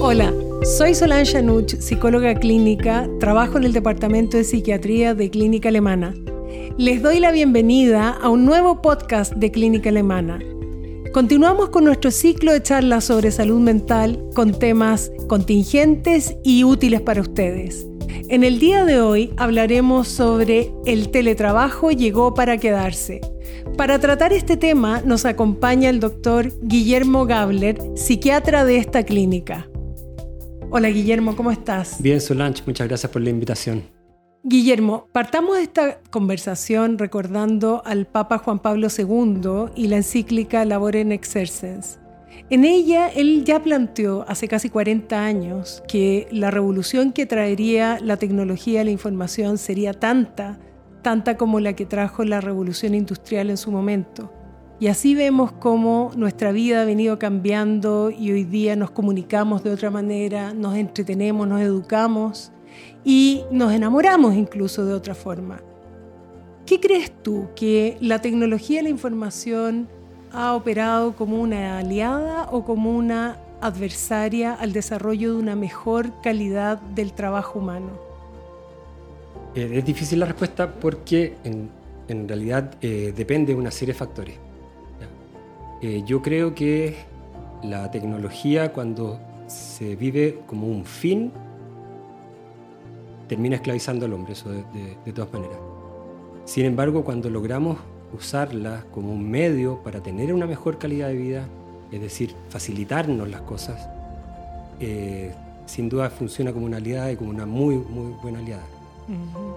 Hola, soy Solange Anuch, psicóloga clínica, trabajo en el Departamento de Psiquiatría de Clínica Alemana. Les doy la bienvenida a un nuevo podcast de Clínica Alemana. Continuamos con nuestro ciclo de charlas sobre salud mental con temas contingentes y útiles para ustedes. En el día de hoy hablaremos sobre el teletrabajo llegó para quedarse. Para tratar este tema nos acompaña el doctor Guillermo Gabler, psiquiatra de esta clínica. Hola Guillermo, ¿cómo estás? Bien, Solange, muchas gracias por la invitación. Guillermo, partamos de esta conversación recordando al Papa Juan Pablo II y la encíclica Labor en Exercens. En ella, él ya planteó hace casi 40 años que la revolución que traería la tecnología de la información sería tanta, tanta como la que trajo la revolución industrial en su momento. Y así vemos cómo nuestra vida ha venido cambiando y hoy día nos comunicamos de otra manera, nos entretenemos, nos educamos y nos enamoramos incluso de otra forma. ¿Qué crees tú que la tecnología de la información ha operado como una aliada o como una adversaria al desarrollo de una mejor calidad del trabajo humano? Eh, es difícil la respuesta porque en, realidad eh, depende de una serie de factores. Eh, yo creo que la tecnología cuando se vive como un fin termina esclavizando al hombre, eso de todas maneras. Sin embargo, cuando logramos usarla como un medio para tener una mejor calidad de vida, es decir, facilitarnos las cosas, eh, sin duda funciona como una aliada y como una muy, muy buena aliada.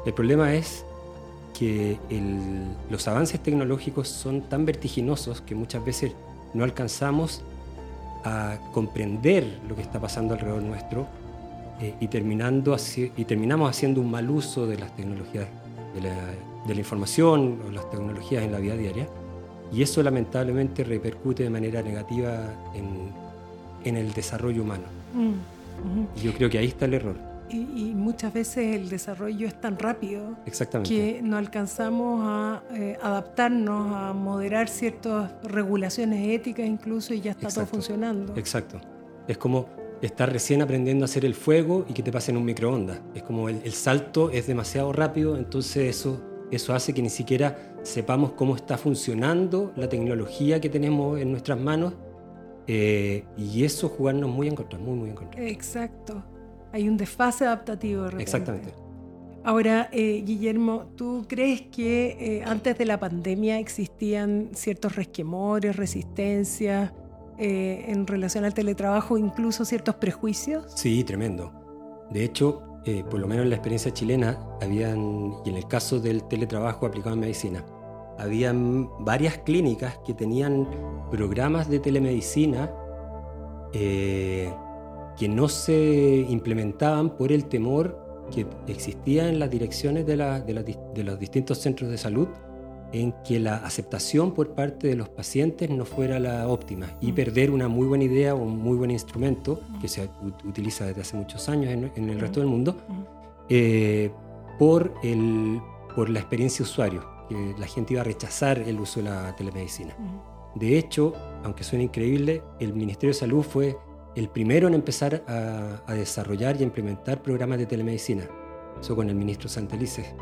El problema es que los avances tecnológicos son tan vertiginosos que muchas veces no alcanzamos a comprender lo que está pasando alrededor nuestro eh, y, terminando y terminamos haciendo un mal uso de las tecnologías de la de la información o las tecnologías en la vida diaria. Y eso lamentablemente repercute de manera negativa en, en el desarrollo humano. Mm, y yo creo que ahí está el error. Y, muchas veces el desarrollo es tan rápido que no alcanzamos a eh, adaptarnos, a moderar ciertas regulaciones éticas incluso y ya está todo funcionando. Exacto. Es como estar recién aprendiendo a hacer el fuego y que te pasen un microondas. Es como el, el salto es demasiado rápido, entonces eso eso hace que ni siquiera sepamos cómo está funcionando la tecnología que tenemos en nuestras manos eh, y eso jugarnos muy en contra, muy, muy en contra. Exacto. Hay un desfase adaptativo. De Exactamente. Ahora, eh, Guillermo, ¿tú crees que eh, antes de la pandemia existían ciertos resquemores, resistencias en relación al teletrabajo, incluso ciertos prejuicios? Sí, tremendo. De hecho, eh, por lo menos en la experiencia chilena, habían, y en el caso del teletrabajo aplicado en medicina, habían varias clínicas que tenían programas de telemedicina eh, que no se implementaban por el temor que existía en las direcciones de, de los distintos centros de salud en que la aceptación por parte de los pacientes no fuera la óptima y mm. perder una muy buena idea o un muy buen instrumento que se utiliza desde hace muchos años en, el resto del mundo eh, por, el, por la experiencia usuario, que la gente iba a rechazar el uso de la telemedicina. De hecho, aunque suene increíble, el Ministerio de Salud fue el primero en empezar a, desarrollar y implementar programas de telemedicina. Eso con el ministro Santelices,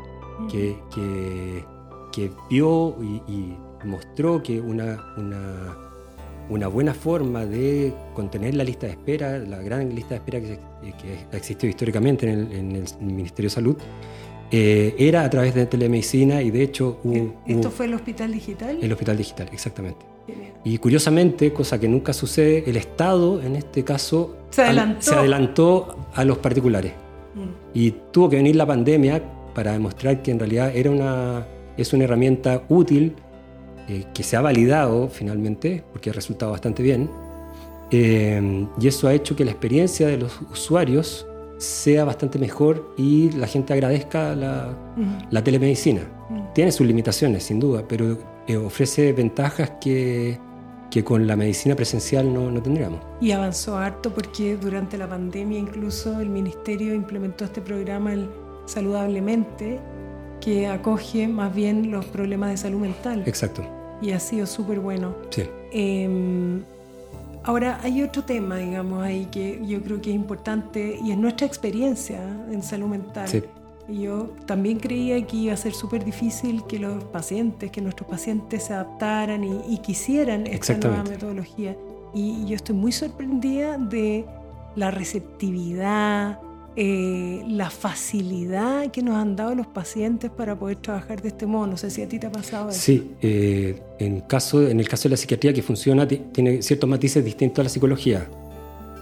que, que que vio y, mostró que una, una, una, buena forma de contener la lista de espera, la gran lista de espera que, que existió históricamente en el, Ministerio de Salud, eh, era a través de telemedicina y de hecho... ¿Esto fue el Hospital Digital? El Hospital Digital, exactamente. Y curiosamente, cosa que nunca sucede, el Estado en este caso se adelantó, se adelantó a los particulares. Mm. Y tuvo que venir la pandemia para demostrar que en realidad era una, es una herramienta útil eh, que se ha validado finalmente, porque ha resultado bastante bien, eh, y eso ha hecho que la experiencia de los usuarios sea bastante mejor y la gente agradezca la, telemedicina. Tiene sus limitaciones, sin duda, pero eh, ofrece ventajas que, que, con la medicina presencial no, no tendríamos. Y avanzó harto porque durante la pandemia incluso el ministerio implementó este programa saludablemente que acoge más bien los problemas de salud mental. Exacto. Y ha sido súper bueno. Sí. Em, Ahora, hay otro tema, digamos, ahí que yo creo que es importante y es nuestra experiencia en salud mental. Sí. Yo también creía que iba a ser súper difícil que los pacientes, que nuestros pacientes se adaptaran y, y quisieran esta nueva metodología. Y yo estoy muy sorprendida de la receptividad, eh, la facilidad que nos han dado los pacientes para poder trabajar de este modo. No sé si a ti te ha pasado eso. Sí, eh, en, caso, en el caso de la psiquiatría que funciona, ti- tiene ciertos matices distintos a la psicología.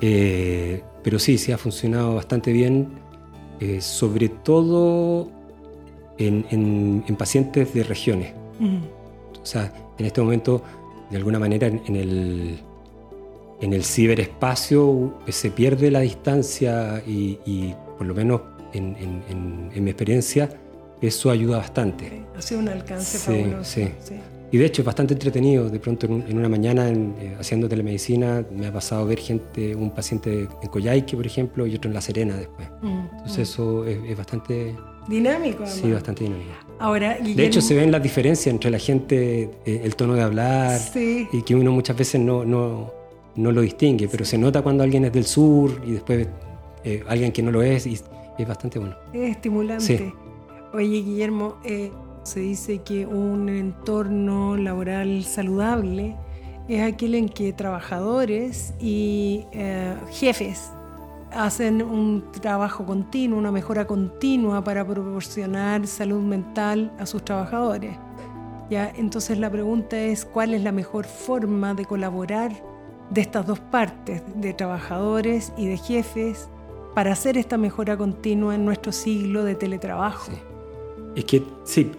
Eh, pero sí, sí ha funcionado bastante bien, eh, sobre todo en, en- en pacientes de regiones. O sea, en este momento, de alguna manera, en, en el, en el ciberespacio eh, se pierde la distancia y, y por lo menos en, mi experiencia, eso ayuda bastante. ha sido un alcance Sí, fabuloso. sí. Y de hecho es bastante entretenido. De pronto en, un- en una mañana en, eh, haciendo telemedicina me ha pasado ver gente, un paciente en Coyhaique, por ejemplo, y otro en La Serena después. Mm, Entonces mm. eso es, es bastante, Dinámico, además. sí, bastante dinámico. Ahora, De Guillermo- hecho se ven las diferencias entre la gente, eh, el tono de hablar, Sí. y que uno muchas veces no, no, no lo distingue, pero se nota cuando alguien es del sur y después eh, alguien que no lo es, y es bastante bueno. Es estimulante. Sí. Oye, Guillermo, eh, se dice que un entorno laboral saludable es aquel en que trabajadores y eh, jefes hacen un trabajo continuo, una mejora continua para proporcionar salud mental a sus trabajadores. ¿Ya? Entonces la pregunta es cuál es la mejor forma de colaborar de estas dos partes, de trabajadores y de jefes, para hacer esta mejora continua en nuestro siglo de teletrabajo. Es que sí,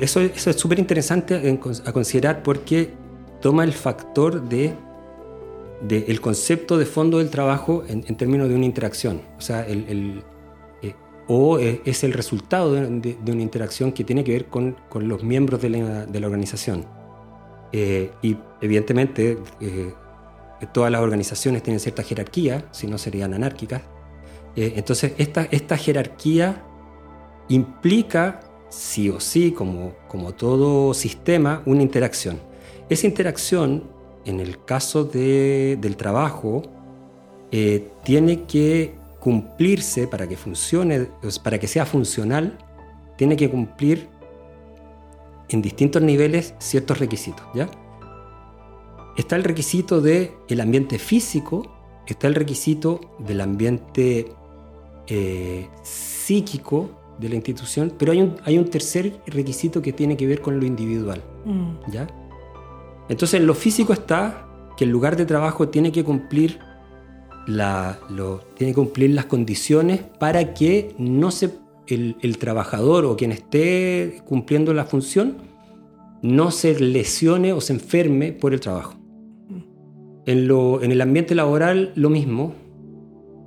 eso, eso es súper interesante a considerar porque toma el factor de, de el concepto de fondo del trabajo en, en términos de una interacción. O sea, el, el, eh, o eh, es el resultado de, de- de una interacción que tiene que ver con, con los miembros de la, la organización. Eh, y evidentemente eh, todas las organizaciones tienen cierta jerarquía, si no serían anárquicas. Eh, entonces, esta, esta jerarquía implica, sí o sí, como, como todo sistema, una interacción. Esa interacción, en el caso de- del trabajo, eh, tiene que cumplirse para que funcione, para que sea funcional, tiene que cumplir en distintos niveles ciertos requisitos, ¿ya? Está el requisito del el ambiente físico, está el requisito del ambiente eh, psíquico de la institución, pero hay un, hay un tercer requisito que tiene que ver con lo individual. Mm, ¿ya? Entonces, en lo físico está que el lugar de trabajo tiene que cumplir, la, lo- tiene que cumplir las condiciones para que no se, el, el trabajador o quien esté cumpliendo la función no se lesione o se enferme por el trabajo. En, lo, en el ambiente laboral, lo mismo,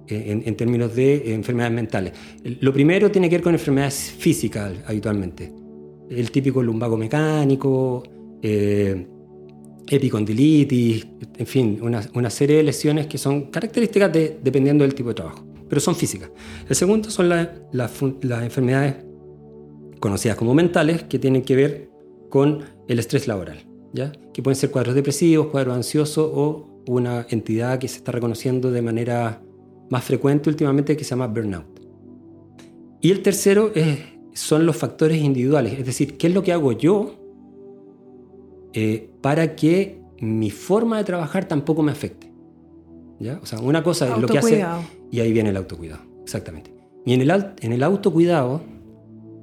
en, en términos de enfermedades mentales. Lo primero tiene que ver con enfermedades físicas habitualmente. El típico lumbago mecánico, eh, epicondilitis, en fin, una, serie de lesiones que son características de, dependiendo del tipo de trabajo, pero son físicas. El segundo son las enfermedades conocidas como mentales, que tienen que ver con el estrés laboral, ¿ya? que pueden ser cuadros depresivos, cuadros ansiosos o una entidad que se está reconociendo de manera más frecuente últimamente que se llama burnout. Y el tercero es- son los factores individuales, es decir, qué es lo que hago yo eh, para que mi forma de trabajar tampoco me afecte. ¿Ya? O sea, una cosa es lo que hace... Y ahí viene el autocuidado, exactamente. Y en el, en el autocuidado,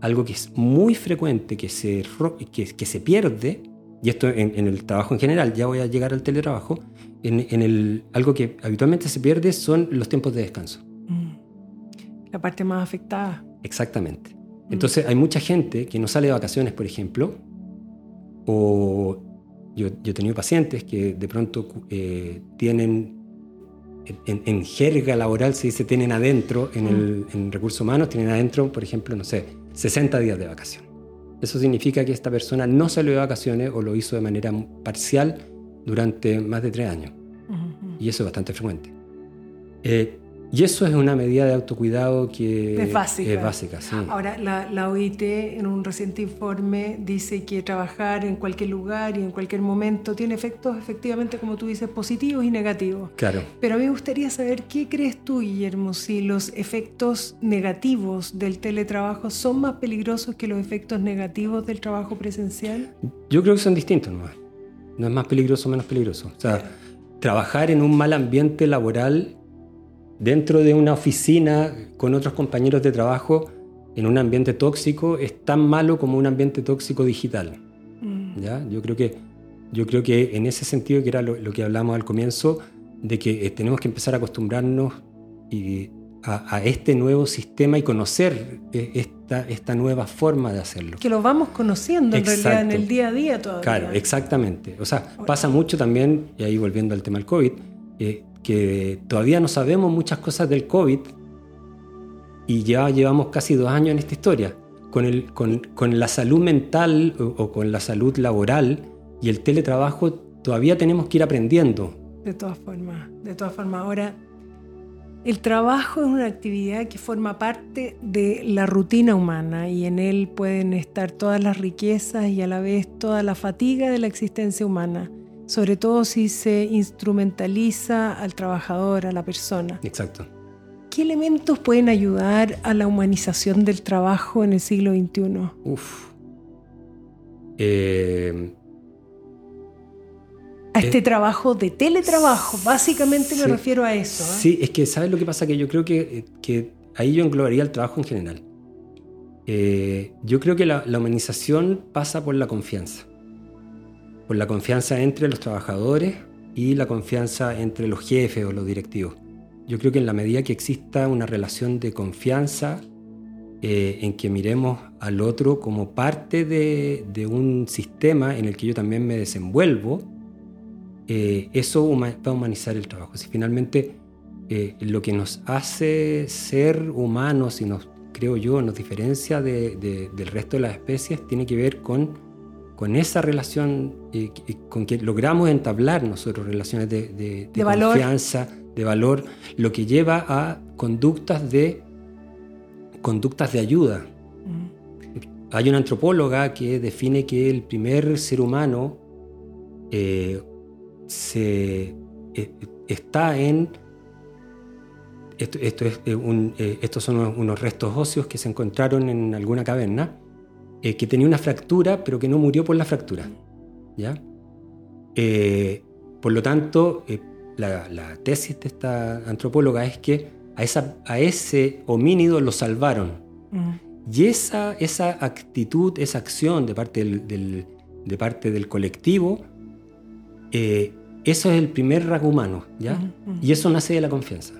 algo que es muy frecuente, que se, que, que se pierde, y esto en, en el trabajo en general, ya voy a llegar al teletrabajo, en, en el, algo que habitualmente se pierde son los tiempos de descanso. Mm. La parte más afectada. Exactamente. Entonces hay mucha gente que no sale de vacaciones, por ejemplo, o yo, yo he tenido pacientes que de pronto eh, tienen, en, en jerga laboral se dice tienen adentro, en, el, en recursos humanos tienen adentro, por ejemplo, no sé, 60 días de vacación. Eso significa que esta persona no salió de vacaciones o lo hizo de manera parcial durante más de tres años. Y eso es bastante frecuente. Eh, Y eso es una medida de autocuidado que es básica. Es básica sí. Ahora, la, la, OIT en un reciente informe dice que trabajar en cualquier lugar y en cualquier momento tiene efectos efectivamente, como tú dices, positivos y negativos. Claro. Pero a mí me gustaría saber qué crees tú, Guillermo, si los efectos negativos del teletrabajo son más peligrosos que los efectos negativos del trabajo presencial. Yo creo que son distintos, ¿no? No es más peligroso o menos peligroso. O sea, trabajar en un mal ambiente laboral dentro de una oficina con otros compañeros de trabajo en un ambiente tóxico es tan malo como un ambiente tóxico digital. Mm. ¿ya? Yo, creo que, yo creo que en ese sentido, que era lo, que hablamos al comienzo, de que eh, tenemos que empezar a acostumbrarnos y a, este nuevo sistema y conocer eh, esta, esta nueva forma de hacerlo. Que lo vamos conociendo en realidad en el día a día todavía. Claro, exactamente. O sea, pasa mucho también, y ahí volviendo al tema del COVID, eh, que todavía no sabemos muchas cosas del COVID y ya llevamos casi dos años en esta historia. Con, el, con, con la salud mental o, con la salud laboral y el teletrabajo todavía tenemos que ir aprendiendo. De todas formas, de todas formas. Ahora, el trabajo es una actividad que forma parte de la rutina humana y en él pueden estar todas las riquezas y a la vez toda la fatiga de la existencia humana sobre todo si se instrumentaliza al trabajador, a la persona. Exacto. ¿Qué elementos pueden ayudar a la humanización del trabajo en el siglo XXI? Uf. Eh, a este eh, trabajo de teletrabajo, básicamente me refiero a eso. ¿eh? Sí, es que ¿sabes lo que pasa? Que yo creo que, que ahí yo englobaría el trabajo en general. yo creo que la humanización pasa por la confianza por la confianza entre los trabajadores y la confianza entre los jefes o los directivos. Yo creo que en la medida que exista una relación de confianza, eh, en que miremos al otro como parte de, un sistema en el que yo también me desenvuelvo, eh, eso va a humanizar el trabajo. Si finalmente eh, lo que nos hace ser humanos y nos, creo yo, nos diferencia del resto de las especies, tiene que ver con con esa relación eh, con que logramos entablar nosotros relaciones de, confianza, de valor, lo que lleva a conductas de, conductas de ayuda. Mm. Hay una antropóloga que define que el primer ser humano eh, se, eh, está en... Esto, es estos son unos restos óseos que se encontraron en alguna caverna eh, que tenía una fractura, pero que no murió por la fractura. ¿ya? Eh, por lo tanto, eh, la, tesis de esta antropóloga es que a, esa, a ese homínido lo salvaron. Mm. Y esa, esa actitud, esa acción de parte del, de parte del colectivo, eso es el primer rasgo humano, ¿ya? Mm, mm. Y eso nace de la confianza.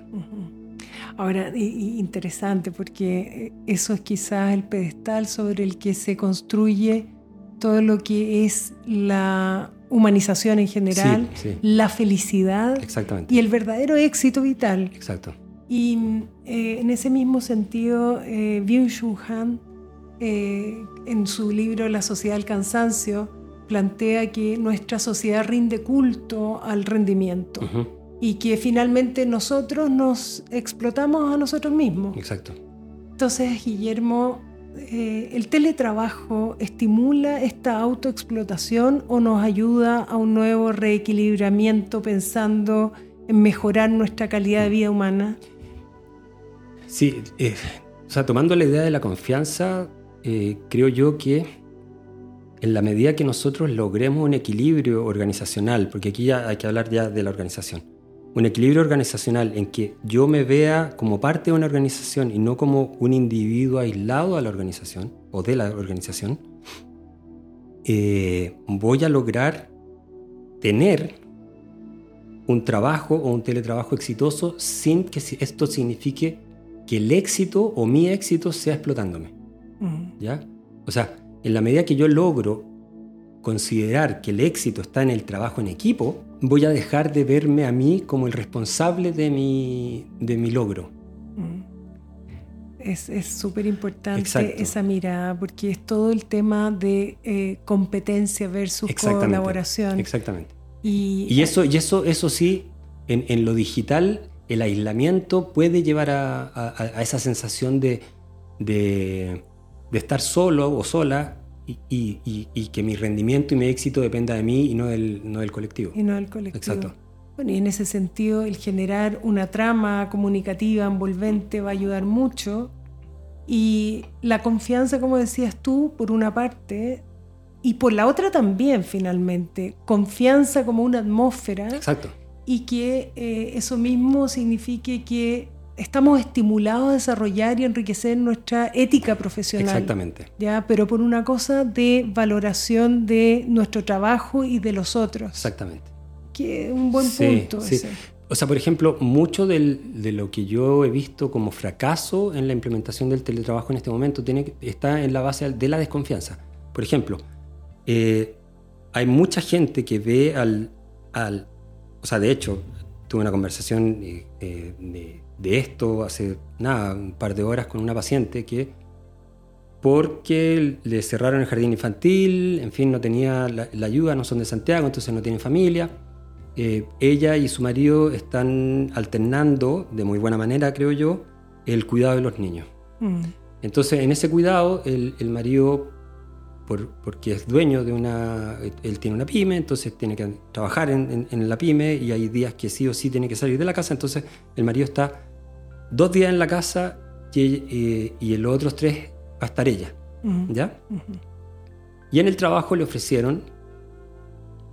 Ahora, interesante porque eh, eso es quizás el pedestal sobre el que se construye todo lo que es la humanización en general, la felicidad y el verdadero éxito vital. Exacto. Y eh, en ese mismo sentido, eh, Byung-Chul Han, eh, en su libro La sociedad del cansancio, plantea que nuestra sociedad rinde culto al rendimiento y que finalmente nosotros nos explotamos a nosotros mismos. Exacto. Entonces, Guillermo, eh, ¿el teletrabajo estimula esta autoexplotación o nos ayuda a un nuevo reequilibramiento pensando en mejorar nuestra calidad de vida humana? Sí, eh, o sea, tomando la idea de la confianza, eh, creo yo que en la medida que nosotros logremos un equilibrio organizacional, porque aquí ya hay que hablar ya de la organización, un equilibrio organizacional en que yo me vea como parte de una organización y no como un individuo aislado a la organización o de la organización, eh, voy a lograr tener un trabajo o un teletrabajo exitoso sin que esto signifique que el éxito o mi éxito sea explotándome. ¿Ya? O sea, en la medida que yo logro considerar que el éxito está en el trabajo en equipo, voy a dejar de verme a mí como el responsable de mi, de mi logro. Es súper importante esa mirada, porque es todo el tema de eh, competencia versus colaboración. Exactamente. Y, eso, y eso, eso sí, en, en, lo digital el aislamiento puede llevar a, esa sensación de, de, estar solo o sola y, que mi rendimiento y mi éxito dependa de mí y no del, no del colectivo. Y no del colectivo. Exacto. Bueno, y en ese sentido, el generar una trama comunicativa envolvente va a ayudar mucho. Y la confianza, como decías tú, por una parte, y por la otra también, finalmente. Confianza como una atmósfera. Exacto. Y que eh, eso mismo signifique que estamos estimulados a desarrollar y enriquecer nuestra ética profesional. Exactamente. ¿ya? Pero por una cosa de valoración de nuestro trabajo y de los otros. Exactamente. Que es un buen punto. Sí. O sea, por ejemplo, mucho de lo que yo he visto como fracaso en la implementación del teletrabajo en este momento tiene, está en la base de la desconfianza. Por ejemplo, eh, hay mucha gente que ve al, al, O sea, de hecho, tuve una conversación eh, eh, de de esto hace nada, un par de horas con una paciente que porque le cerraron el jardín infantil, en fin, no tenía la, ayuda, no son de Santiago, entonces no tienen familia. Eh, ella y su marido están alternando, de muy buena manera creo yo, el cuidado de los niños. Mm. Entonces, en ese cuidado, el, el marido porque es dueño de una, él tiene una pyme, entonces tiene que trabajar en, la pyme y hay días que sí o sí tiene que salir de la casa, entonces el marido está dos días en la casa y, eh, y los otros tres va a estar ella, ¿ya? Y en el trabajo le ofrecieron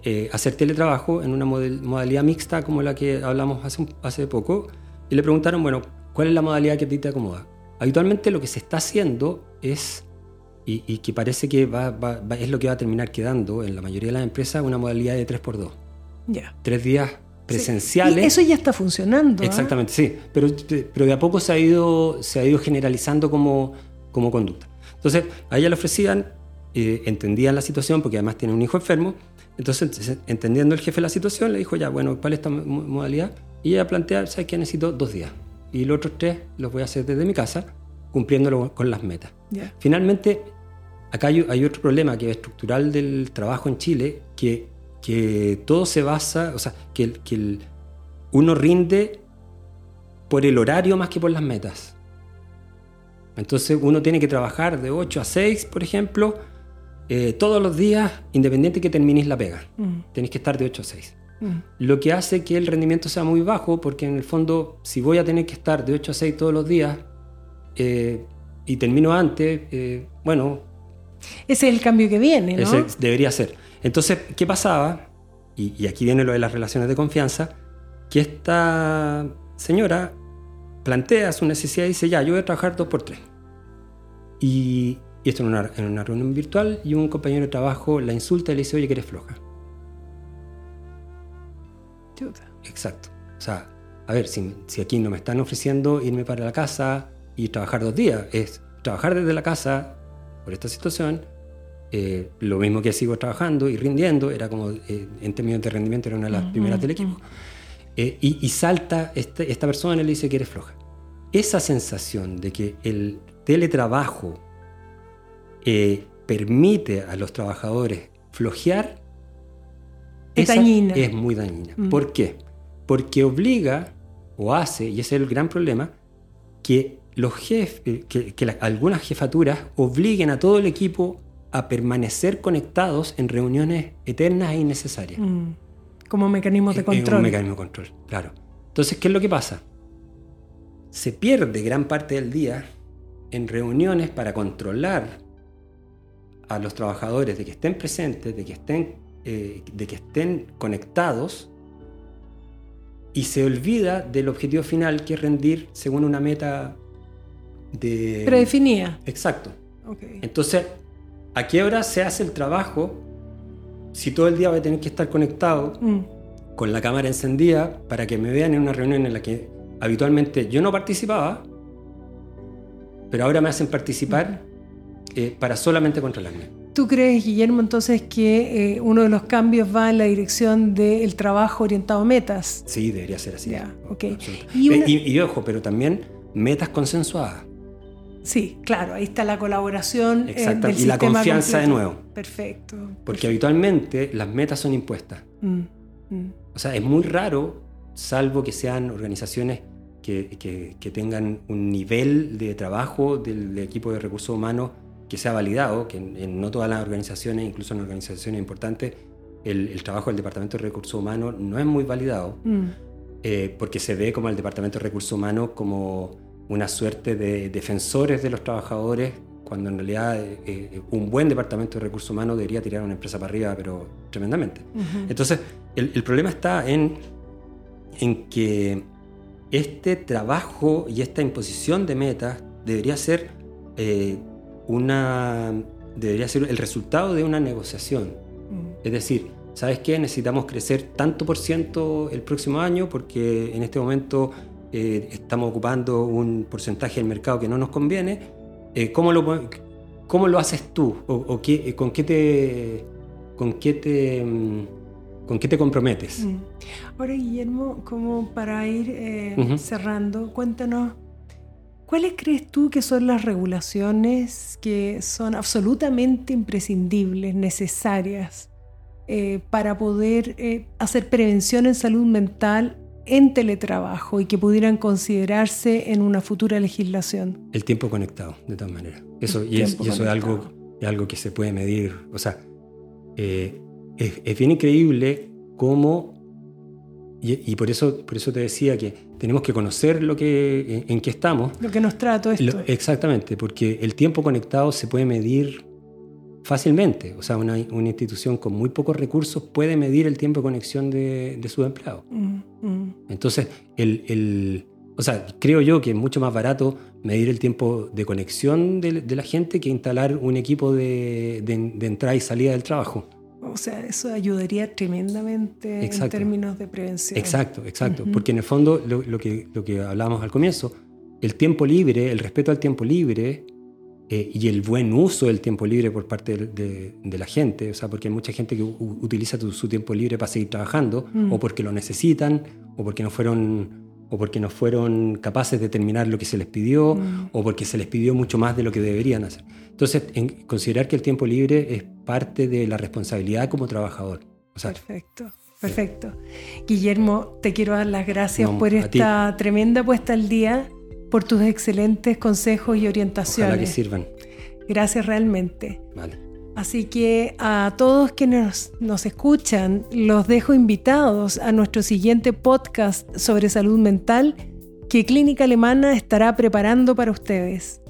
eh, hacer teletrabajo en una modalidad mixta como la que hablamos hace, hace poco y le preguntaron, bueno, ¿cuál es la modalidad que a ti te acomoda? Habitualmente lo que se está haciendo es y, que parece que va, es lo que va a terminar quedando en la mayoría de las empresas, una modalidad de 3x2. Ya. Tres días presenciales. eso ya está funcionando. ¿ah? Exactamente, sí. Pero, pero de a poco se ha ido, se ha ido generalizando como, como conducta. Entonces, a ella le ofrecían, eh, entendían la situación, porque además tiene un hijo enfermo. Entonces, entendiendo el jefe la situación, le dijo, ya, bueno, ¿cuál es esta modalidad? Y ella plantea, ¿sabes qué? Necesito dos días. Y los otros tres los voy a hacer desde mi casa, cumpliéndolo con las metas. Finalmente, Acá hay, otro problema que es estructural del trabajo en Chile, que, que todo se basa, o sea, que, que uno rinde por el horario más que por las metas. Entonces uno tiene que trabajar de 8 a 6, por ejemplo, eh, todos los días, independiente que termines la pega. Mm. Tenéis que estar de 8 a 6. Mm. Lo que hace que el rendimiento sea muy bajo, porque en el fondo, si voy a tener que estar de 8 a 6 todos los días eh, y termino antes, eh, bueno, ese es el cambio que viene, ¿no? Ese debería ser. Entonces, ¿qué pasaba? Y, aquí viene lo de las relaciones de confianza, que esta señora plantea su necesidad y dice, ya, yo voy a trabajar dos por tres. Y, esto en una, en una, reunión virtual y un compañero de trabajo la insulta y le dice, oye, que eres floja. Exacto. O sea, a ver, si, si aquí no me están ofreciendo irme para la casa y trabajar dos días, es trabajar desde la casa, por esta situación. Eh, lo mismo que sigo trabajando y rindiendo, era como eh, en términos de rendimiento era una de las primeras del equipo. Eh, y, salta este, esta persona y le dice que eres floja. Esa sensación de que el teletrabajo permite a los trabajadores flojear es, dañina. es muy dañina. Mm. ¿Por qué? Porque obliga o hace, y ese es el gran problema, que los jefes, eh, que, algunas jefaturas obliguen a todo el equipo a permanecer conectados en reuniones eternas e innecesarias. Mm. Como mecanismo de control. Como mecanismo de control, claro. Entonces, ¿qué es lo que pasa? Se pierde gran parte del día en reuniones para controlar a los trabajadores de que estén presentes, de que estén, eh, de que estén conectados, y se olvida del objetivo final que es rendir según una meta de... Predefinida. Exacto. Entonces, ¿a qué hora se hace el trabajo si todo el día voy a tener que estar conectado mm. con la cámara encendida para que me vean en una reunión en la que habitualmente yo no participaba, pero ahora me hacen participar eh, para solamente controlarme? ¿Tú crees, Guillermo, entonces que eh, uno de los cambios va en la dirección del trabajo orientado a metas? Sí, debería ser así. Y, eh, y, ojo, pero también metas consensuadas. Sí, claro, ahí está la colaboración. Eh, Exacto, y la confianza de nuevo. Perfecto. Porque habitualmente las metas son impuestas. Mm, mm. O sea, es muy raro salvo que sean organizaciones que, tengan un nivel de trabajo del, equipo de recursos humanos que sea validado, que en, no todas las organizaciones, incluso en organizaciones importantes, el, trabajo del Departamento de Recursos Humanos no es muy validado, mm. eh, porque se ve como el Departamento de Recursos Humanos como una suerte de defensores de los trabajadores, cuando en realidad eh, eh, un buen Departamento de Recursos Humanos debería tirar una empresa para arriba, pero tremendamente. Entonces, el, el, problema está en, en que este trabajo y esta imposición de metas debería ser eh, una debería ser el resultado de una negociación. Mm. Es decir, ¿sabes qué? Necesitamos crecer tanto por ciento el próximo año porque en este momento eh, estamos ocupando un porcentaje del mercado que no nos conviene. Eh, ¿cómo, lo, ¿Cómo lo haces tú? ¿O, qué, con qué te... Con qué te mm, ¿Con qué te comprometes? Mm. Ahora, Guillermo, como para ir eh, cerrando, cuéntanos, ¿cuáles crees tú que son las regulaciones que son absolutamente imprescindibles, necesarias, eh, para poder eh, hacer prevención en salud mental en teletrabajo y que pudieran considerarse en una futura legislación? El tiempo conectado, de todas maneras. Eso, y, eso es algo, es algo que se puede medir. O sea, es, bien increíble cómo, y, por, eso, por eso te decía que tenemos que conocer lo que, en, qué estamos. Lo que nos trata esto. exactamente, porque el tiempo conectado se puede medir fácilmente. O sea, una, institución con muy pocos recursos puede medir el tiempo de conexión de, de sus empleados. Mm, mm. Entonces, el, o sea, creo yo que es mucho más barato medir el tiempo de conexión de, la gente que instalar un equipo de, de entrada y salida del trabajo. O sea, eso ayudaría tremendamente en términos de prevención. Exacto, exacto. Porque en el fondo, lo, que, lo que hablábamos al comienzo, el tiempo libre, el respeto al tiempo libre eh, y el buen uso del tiempo libre por parte de, la gente, o sea, porque hay mucha gente que utiliza su tiempo libre para seguir trabajando, mm. o porque lo necesitan, o porque no fueron o porque no fueron capaces de terminar lo que se les pidió, mm. o porque se les pidió mucho más de lo que deberían hacer. Entonces, considerar que el tiempo libre es parte de la responsabilidad como trabajador. perfecto, perfecto. Guillermo, te quiero dar las gracias por esta tremenda puesta al día, por tus excelentes consejos y orientaciones. Ojalá que sirvan. Gracias realmente. Vale. Así que a todos quienes nos escuchan, los dejo invitados a nuestro siguiente podcast sobre salud mental que Clínica Alemana estará preparando para ustedes.